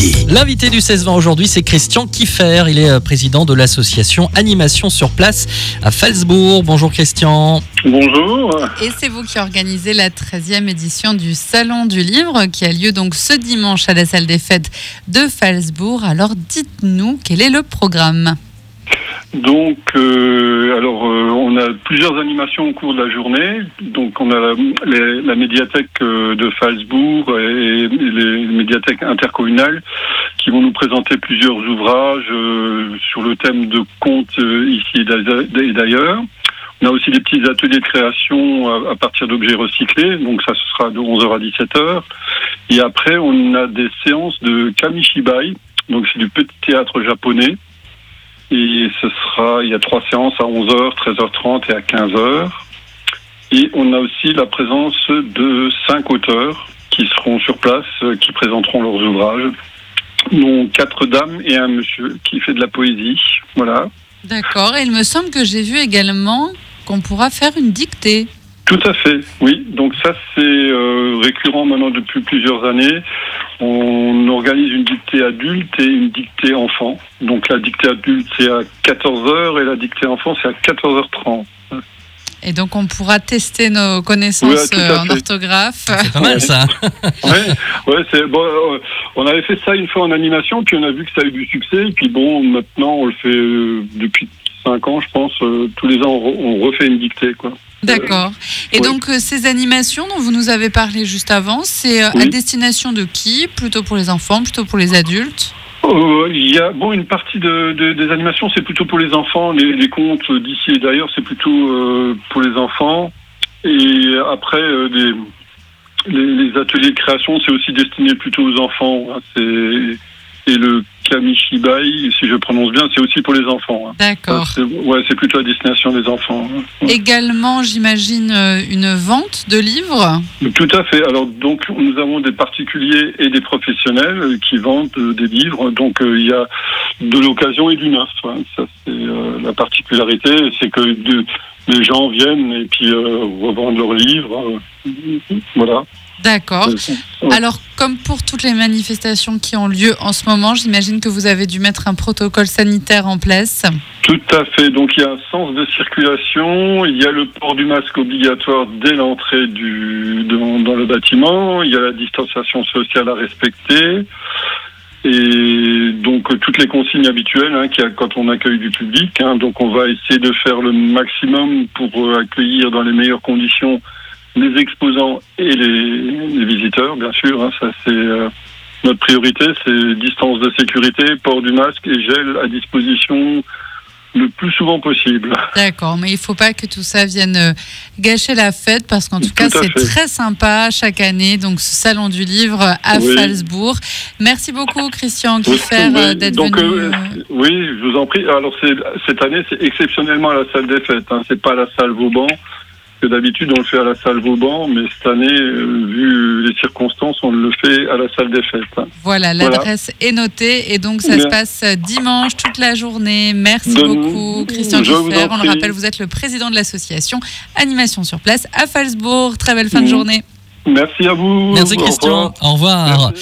l'invité. L'invité du 16-20 aujourd'hui, c'est Christian Kiffer. Il est euh, président de l'association Animation sur place à Falsbourg. Bonjour Christian. Bonjour. Et c'est vous qui organisez la 13e édition du Salon du Livre qui a lieu donc ce dimanche à la salle des fêtes de Falsbourg. Alors dites-nous quel est le programme? Donc, euh, alors, a plusieurs animations au cours de la journée. Donc, on a la, médiathèque euh, de Falsbourg et les médiathèques intercommunales qui vont nous présenter plusieurs ouvrages euh, sur le thème de contes euh, ici et d'a- et d'ailleurs. On a aussi des petits ateliers de création à partir d'objets recyclés. Donc, ça, ce sera de 11h à 17h. Et après, on a des séances de kamishibai. Donc, c'est du petit théâtre japonais. Et ce sera, il y a trois séances à 11h, 13h30 et à 15h. Et on a aussi la présence de cinq auteurs qui seront sur place, euh, qui présenteront leurs ouvrages. dont quatre dames et un monsieur qui fait de la poésie. Voilà. D'accord. Et il me semble que j'ai vu également qu'on pourra faire une dictée. Tout à fait, oui. Donc ça, c'est euh, récurrent maintenant depuis plusieurs années. On organise une dictée adulte et une dictée enfant. Donc la dictée adulte, c'est à 14h et la dictée enfant, c'est à 14h30. Et donc on pourra tester nos connaissances euh, en fait. orthographe. C'est pas mal ça. Ouais, ouais, c'est bon. euh, on avait fait ça une fois en animation, puis on a vu que ça a eu du succès. Et puis bon, maintenant, on le fait euh, depuis cinq ans, je pense. euh, tous les ans, on, re- on refait une dictée, quoi. D'accord. Et oui. donc euh, ces animations dont vous nous avez parlé juste avant, c'est euh, à destination de qui? Plutôt pour les enfants, plutôt pour les adultes? Euh, Il y a bon une partie de, de- des animations, c'est plutôt pour les enfants. Les, les contes d'ici et d'ailleurs, c'est plutôt euh, pour les enfants. Et après, des- les, les ateliers de création, c'est aussi destiné plutôt aux enfants. hein. C'est et le kamishibai, si je prononce bien, c'est aussi pour les enfants. hein. D'accord. C'est- Ouais, c'est plutôt à destination des enfants. hein. Également, j'imagine, euh, une vente de livres Tout à fait. Alors donc nous avons des particuliers et des professionnels euh, qui vendent euh, des livres. Donc euh, il y a de l'occasion et du neuf. hein. Ça c'est euh, la particularité, c'est que de- les gens viennent et puis euh, revendent leurs livres. euh, voilà. D'accord. Ouais. Alors, comme pour toutes les manifestations qui ont lieu en ce moment, j'imagine que vous avez dû mettre un protocole sanitaire en place. Tout à fait. Donc il y a un sens de circulation, il y a le port du masque obligatoire dès l'entrée du dans, dans le bâtiment, il y a la distanciation sociale à respecter. Et donc euh, toutes les consignes habituelles hein, qu'il y a quand on accueille du public. hein. donc on va essayer de faire le maximum pour euh, accueillir dans les meilleures conditions les exposants et les, les visiteurs, bien sûr. hein. ça c'est euh, notre priorité, c'est distance de sécurité, port du masque et gel à disposition le plus souvent possible. D'accord, mais il faut pas que tout ça vienne euh, gâcher la fête parce qu'en tout, Tout cas, c'est très sympa chaque année. Donc, ce salon du livre à Oui. Falsbourg. Merci beaucoup, Christian oui. euh, d'être venu. euh, oui, je vous en prie. Alors cette année, c'est exceptionnellement à la salle des fêtes. Hein. C'est pas la salle Vauban. Que d'habitude on le fait à la salle Vauban, mais cette année, euh, vu les circonstances, on le fait à la salle des fêtes. Voilà, Voilà. l'adresse est notée et donc ça Bien. se passe dimanche toute la journée. Merci De- beaucoup, Christian en On le rappelle, vous êtes le président de l'association Animation sur place à Falsbourg. Très belle fin de Mhm. journée. Merci à vous. Merci Au revoir. Christian. Au revoir.